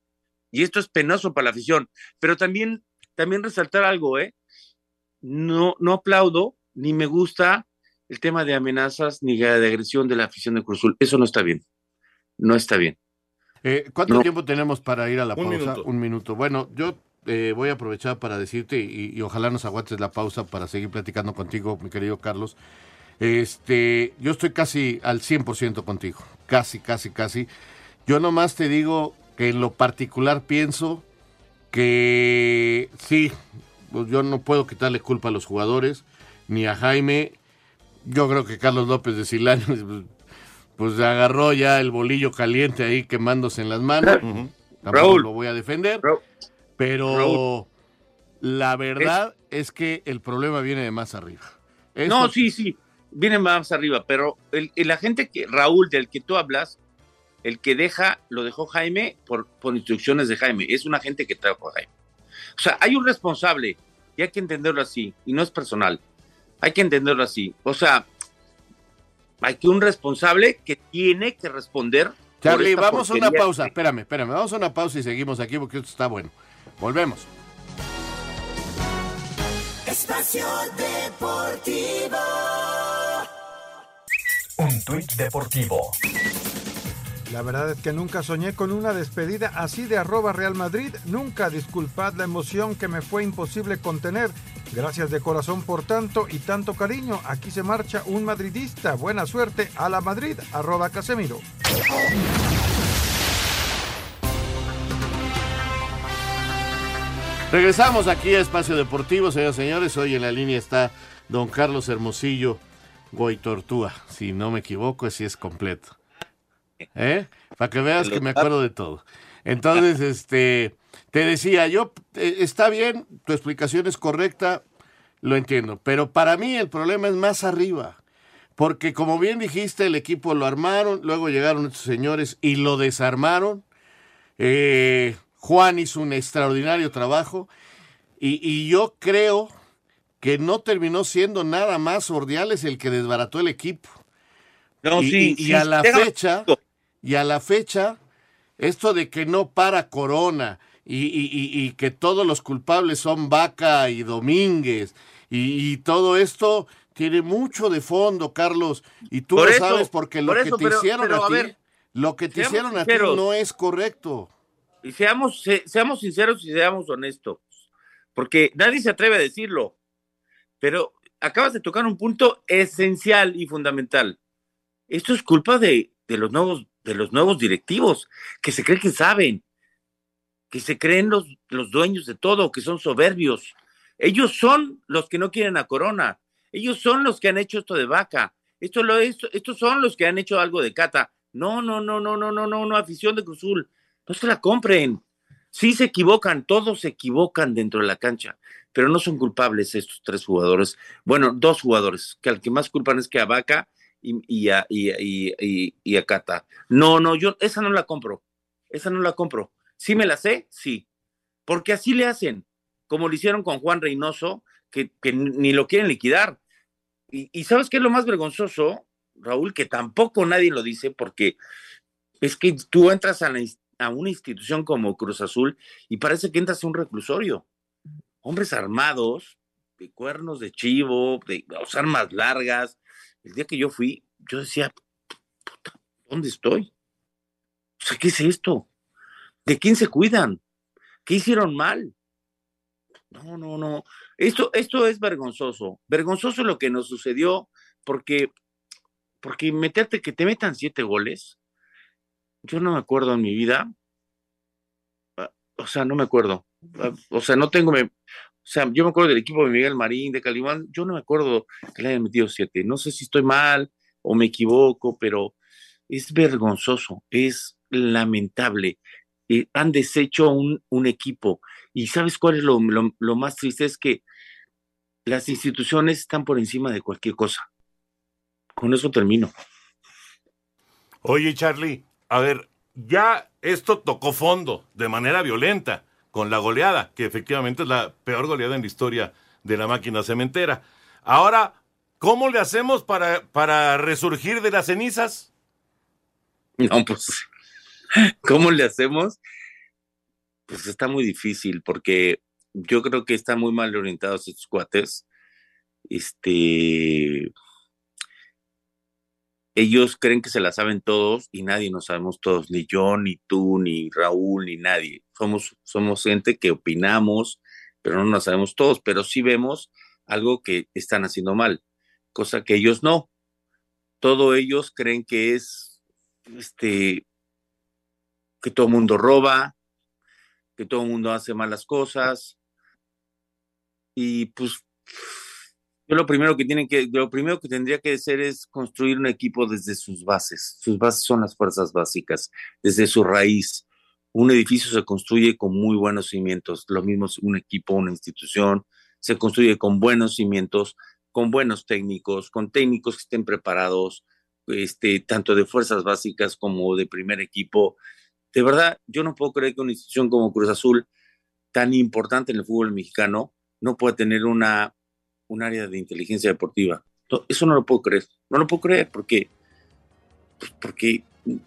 Y esto es penoso para la afición. Pero también, también resaltar algo, ¿eh? No, no aplaudo ni me gusta el tema de amenazas ni de agresión de la afición de Cruz Azul. Eso no está bien. No está bien. Eh, ¿Cuánto tiempo tenemos para ir a la pausa? Un minuto. Bueno, yo eh, voy a aprovechar para decirte y, y, ojalá nos aguantes la pausa para seguir platicando contigo, mi querido Carlos. Este, yo estoy casi al 100% contigo. Casi, casi, casi. Yo nomás te digo que en lo particular pienso que sí, pues yo no puedo quitarle culpa a los jugadores, ni a Jaime. Yo creo que Carlos López de Silano pues, agarró ya el bolillo caliente ahí quemándose en las manos. Tampoco lo voy a defender. Pero la verdad es... que el problema viene de más arriba. No, sí, sí, viene más arriba, pero el, la gente que, Raúl, del que tú hablas, el que deja, lo dejó Jaime por, por instrucciones de Jaime. Es una gente que trajo a Jaime. O sea, hay un responsable y hay que entenderlo así, y no es personal. Hay que entenderlo así. O sea, hay que un responsable que tiene que responder. Charlie, vamos a una pausa. Espérame, espérame. Vamos a una pausa y seguimos aquí porque esto está bueno. Volvemos. Espacio Deportivo. Un tuit deportivo. La verdad es que nunca soñé con una despedida así de arroba Real Madrid. Nunca disculpad la emoción que me fue imposible contener. Gracias de corazón por tanto y tanto cariño. Aquí se marcha un madridista. Buena suerte a la Madrid. Arroba Casemiro. Regresamos aquí a Espacio Deportivo, señores y señores. Hoy en la línea está don Carlos Hermosillo Goitortúa. Si no me equivoco, así es completo. ¿Eh? Para que veas que me acuerdo de todo. Entonces, este, te decía, yo, eh, está bien, tu explicación es correcta, lo entiendo, pero para mí el problema es más arriba. Porque como bien dijiste, el equipo lo armaron, luego llegaron estos señores y lo desarmaron. Eh, Juan hizo un extraordinario trabajo y, y, yo creo que no terminó siendo nada más Ordiales el que desbarató el equipo. No, y, sí, y, sí, a la fecha, y a la fecha, esto de que no para Corona y, y- y- y que todos los culpables son Vaca y Domínguez y, todo esto tiene mucho de fondo, Carlos, y tú Por lo eso, sabes porque lo por que eso, te pero- hicieron pero, a a ti, ver, lo que te hicieron a ti no es correcto. Y seamos, se- seamos sinceros y seamos honestos, porque nadie se atreve a decirlo, pero acabas de tocar un punto esencial y fundamental. Esto es culpa de, de los nuevos de los nuevos directivos que se creen que saben, que se creen los, los dueños de todo, que son soberbios. Ellos son los que no quieren a Corona. Ellos son los que han hecho esto de vaca. Esto lo, esto, estos son los que han hecho algo de cata. No, no, no, no, no, no, no, no, afición de Cruzul. No se la compren. Sí se equivocan, todos se equivocan dentro de la cancha, pero no son culpables estos tres jugadores. Bueno, dos jugadores, que al que más culpan es que a Vaca y, y a, y, y- y- y a Cata. No, no, yo esa no la compro. Esa no la compro. ¿Sí me la sé? Sí. Porque así le hacen, como lo hicieron con Juan Reynoso, que, que ni lo quieren liquidar. Y, ¿sabes qué es lo más vergonzoso, Raúl? Que tampoco nadie lo dice, porque es que tú entras a, la una institución como Cruz Azul y parece que entras a un reclusorio. Hombres armados, de cuernos de chivo, de sea, armas largas. El día que yo fui, yo decía, puta, ¿dónde estoy? O sea, ¿qué es esto? ¿De quién se cuidan? ¿Qué hicieron mal? No, no, no. Esto, esto es vergonzoso. Vergonzoso lo que nos sucedió porque, porque meterte, que te metan siete goles, yo no me acuerdo en mi vida. Ah, O sea, no me acuerdo. Ah, O sea, no tengo. Sea, yo me acuerdo del equipo de Miguel Marín, de Calimán. Yo no me acuerdo que le hayan metido siete. No sé si estoy mal o me equivoco, pero es vergonzoso, es lamentable. Eh, han deshecho un, equipo. Y ¿sabes cuál es lo- lo más triste? Es que las instituciones están por encima de cualquier cosa. Con eso termino. Oye, Charlie, a ver, ya esto tocó fondo de manera violenta con la goleada, que efectivamente es la peor goleada en la historia de la máquina cementera. Ahora, ¿cómo le hacemos para, para resurgir de las cenizas? No, pues, ¿cómo le hacemos? Pues está muy difícil porque yo creo que están muy mal orientados estos cuates. Este, ellos creen que se la saben todos y nadie nos sabemos todos, ni yo, ni tú, ni Raúl, ni nadie. Somos, somos gente que opinamos, pero no nos sabemos todos, pero sí vemos algo que están haciendo mal, cosa que ellos no. Todos ellos creen que es este que todo el mundo roba, que todo el mundo hace malas cosas. Y pues yo lo primero que tienen que, lo primero que tendría que hacer es construir un equipo desde sus bases. Sus bases son las fuerzas básicas, desde su raíz. Un edificio se construye con muy buenos cimientos. Lo mismo es un equipo, una institución, se construye con buenos cimientos, con buenos técnicos, con técnicos que estén preparados, este, tanto de fuerzas básicas como de primer equipo. De verdad, yo no puedo creer que una institución como Cruz Azul, tan importante en el fútbol mexicano, no pueda tener una, un área de inteligencia deportiva. Eso no lo puedo creer. No lo puedo creer porque, pues, porque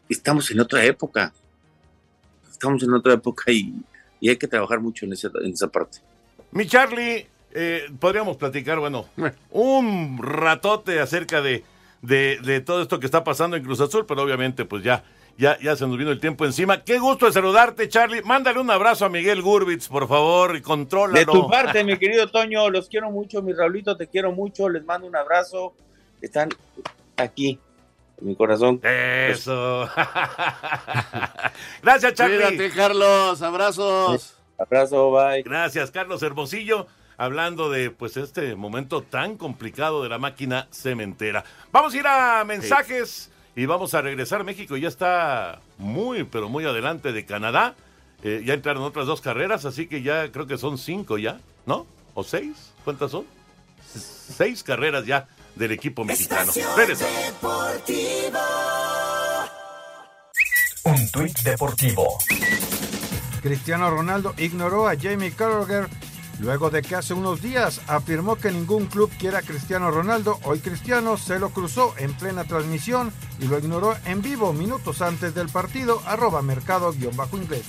estamos en otra época. Estamos en otra época y, y hay que trabajar mucho en esa, en esa parte. Mi Charlie, eh, podríamos platicar, bueno, un ratote acerca de, de, de, todo esto que está pasando en Cruz Azul, pero obviamente pues ya, ya, ya se nos vino el tiempo encima. Qué gusto de saludarte, Charlie. Mándale un abrazo a Miguel Gurbitz, por favor, y contrólalo. De tu parte, mi querido Toño, los quiero mucho, mi Raulito, te quiero mucho, les mando un abrazo. Están aquí, en mi corazón. Eso. Gracias, Charlie. Cuídate, Carlos. Abrazos. Abrazo, bye. Gracias, Carlos Hermosillo hablando de pues este momento tan complicado de la máquina cementera. Vamos a ir a mensajes sí. Y vamos a regresar a México. Ya está muy, pero muy adelante de Canadá. Eh, ya entraron otras dos carreras, así que ya creo que son cinco ya, ¿no? ¿O seis? ¿Cuántas son? Seis carreras ya del equipo mexicano. Un tuit deportivo. Cristiano Ronaldo ignoró a Jamie Carragher Luego de que hace unos días afirmó que ningún club quiera Cristiano Ronaldo, hoy Cristiano se lo cruzó en plena transmisión y lo ignoró en vivo minutos antes del partido, arroba mercado-inglés.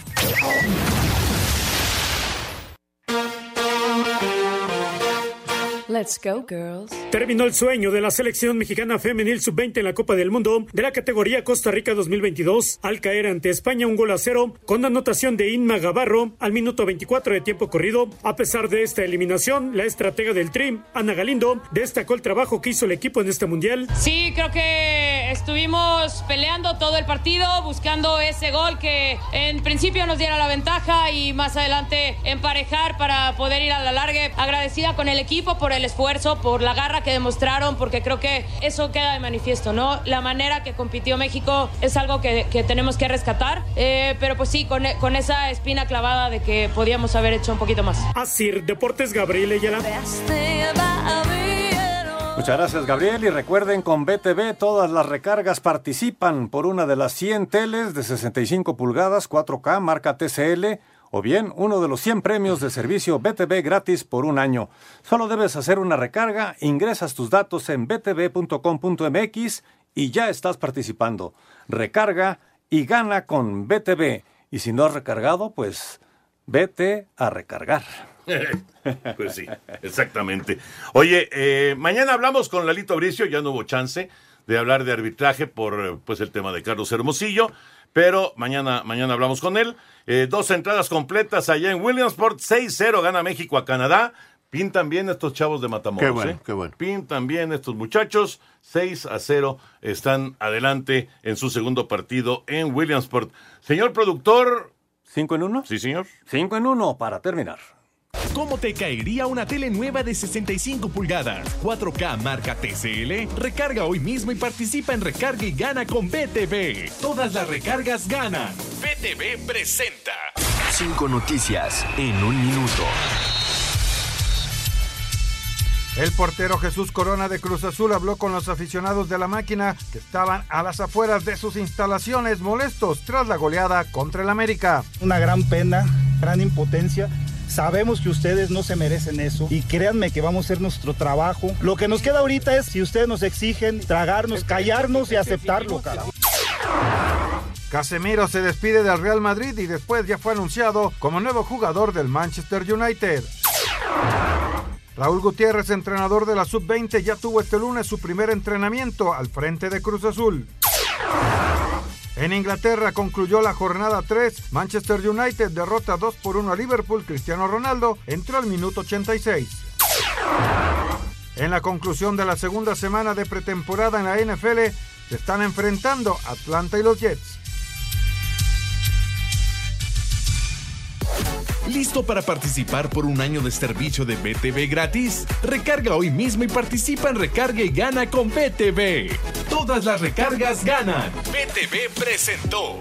Let's go, girls. Terminó el sueño de la selección mexicana femenil sub-20 en la Copa del Mundo de la categoría Costa Rica 2022 al caer ante España un gol a cero con anotación de Inma Gavarro al minuto 24 de tiempo corrido. A pesar de esta eliminación, la estratega del Trim, Ana Galindo, destacó el trabajo que hizo el equipo en este mundial. Sí, creo que estuvimos peleando todo el partido, buscando ese gol que en principio nos diera la ventaja y más adelante emparejar para poder ir a la larga. Agradecida con el equipo por el esfuerzo, por la garra que demostraron, porque creo que eso queda de manifiesto, ¿no? La manera que compitió México es algo que, que tenemos que rescatar, eh, pero pues sí, con, con, esa espina clavada de que podíamos haber hecho un poquito más. Así, Deportes Gabriel Ayala. Muchas gracias, Gabriel. Y recuerden, con BTV todas las recargas participan por una de las 100 teles de 65 pulgadas, 4K, marca TCL o bien uno de los 100 premios de servicio BTV gratis por un año. Solo debes hacer una recarga, ingresas tus datos en btv.com.mx y ya estás participando. Recarga y gana con BTV. Y si no has recargado, pues vete a recargar. pues sí, exactamente. Oye, eh, mañana hablamos con Lalito Bricio, ya no hubo chance de hablar de arbitraje por pues el tema de Carlos Hermosillo, pero mañana, mañana hablamos con él. Eh, dos entradas completas allá en Williamsport, 6-0 gana México a Canadá. Pintan bien estos chavos de Matamoros. Qué bueno, ¿eh? qué bueno. Pintan bien estos muchachos. 6 a 0 están adelante en su segundo partido en Williamsport. Señor productor. ¿Cinco en uno? Sí, señor. Cinco en uno para terminar. ¿Cómo te caería una tele nueva de 65 pulgadas? 4K marca TCL. Recarga hoy mismo y participa en Recarga y Gana con BTV. Todas las recargas ganan. BTV presenta. Cinco noticias en un minuto. El portero Jesús Corona de Cruz Azul habló con los aficionados de la máquina que estaban a las afueras de sus instalaciones molestos tras la goleada contra el América. Una gran pena, gran impotencia. Sabemos que ustedes no se merecen eso y créanme que vamos a hacer nuestro trabajo. Lo que nos queda ahorita es, si ustedes nos exigen, tragarnos, callarnos y aceptarlo, carajo. Casemiro se despide del Real Madrid y después ya fue anunciado como nuevo jugador del Manchester United. Raúl Gutiérrez, entrenador de la Sub-20, ya tuvo este lunes su primer entrenamiento al frente de Cruz Azul. En Inglaterra concluyó la jornada 3. Manchester United derrota 2 por 1 a Liverpool. Cristiano Ronaldo entró al minuto 86. En la conclusión de la segunda semana de pretemporada en la NFL, se están enfrentando Atlanta y los Jets. ¿Listo para participar por un año de servicio de BTV gratis? Recarga hoy mismo y participa en Recarga y Gana con BTV. Todas las recargas ganan. BTV presentó.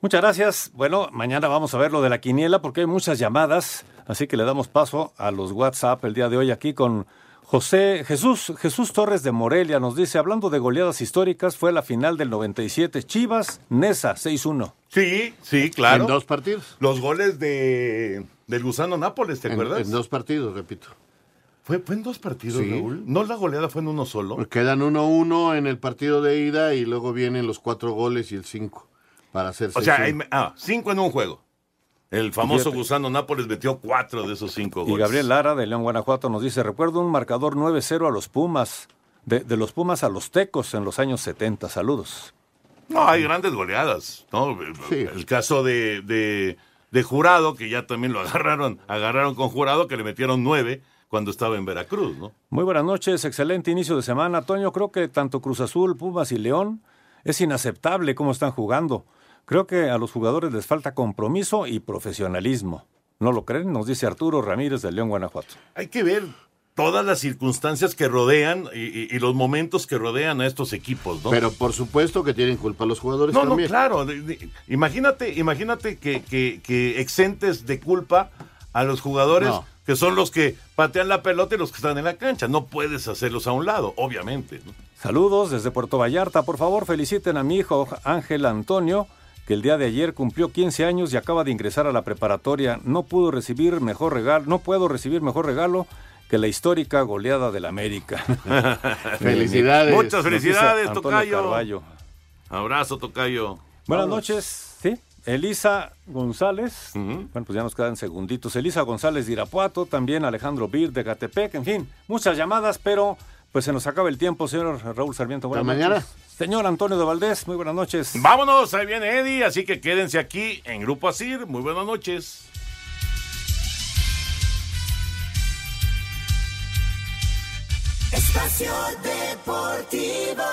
Muchas gracias. Bueno, mañana vamos a ver lo de la quiniela porque hay muchas llamadas, así que le damos paso a los WhatsApp el día de hoy aquí con José Jesús Jesús Torres de Morelia nos dice, hablando de goleadas históricas, fue la final del 97 Chivas Nesa 6-1. Sí, sí, claro. En dos partidos. Los goles de del Gusano Nápoles, ¿te En- acuerdas? En, dos partidos, repito. ¿Fue, fue en dos partidos, Sí. Raúl? ¿No la goleada fue en uno solo? Quedan 1-1 en el partido de ida y luego vienen los cuatro goles y el 5 para hacer O sea, 6-1. hay- ah, cinco en un juego. El famoso. Gusano Nápoles metió cuatro de esos cinco Y goles. Gabriel Lara de León, Guanajuato nos dice, recuerdo un marcador 9-0 a los Pumas, de, de los Pumas a los Tecos en los años 70. Saludos. No, hay grandes goleadas, ¿no? El caso de, de, de Jurado, que ya también lo agarraron, agarraron con Jurado, que le metieron nueve cuando estaba en Veracruz, ¿no? Muy buenas noches, excelente inicio de semana. Toño, creo que tanto Cruz Azul, Pumas y León es inaceptable cómo están jugando. Creo que a los jugadores les falta compromiso y profesionalismo. ¿No lo creen? Nos dice Arturo Ramírez de León, Guanajuato. Hay que ver todas las circunstancias que rodean y, y- y los momentos que rodean a estos equipos, ¿no? Pero por supuesto que tienen culpa los jugadores No, no, también. claro. de- de- imagínate, imagínate que, que- que exentes de culpa a los jugadores No. que son los que patean la pelota y los que están en la cancha. No puedes hacerlos a un lado, obviamente. ¿no? Saludos desde Puerto Vallarta. Por favor, feliciten a mi hijo Ángel Antonio, que el día de ayer cumplió 15 años y acaba de ingresar a la preparatoria. No pudo recibir mejor regalo, no puedo recibir mejor regalo que la histórica goleada del América. Felicidades. Muchas felicidades, Antonio Tocayo. Carballo. Abrazo, Tocayo. Buenas Vamos. noches, sí. Elisa González, bueno, pues ya nos quedan segunditos. Elisa González de Irapuato, también Alejandro Bir de Gatepec, en fin, muchas llamadas, pero pues se nos acaba el tiempo, señor Raúl Sarmiento. Buenas Hasta noches. mañana. Señor Antonio de Valdés, muy buenas noches. Vámonos, ahí viene Eddie, así que quédense aquí en Grupo Asir. Muy buenas noches. Espacio Deportivo.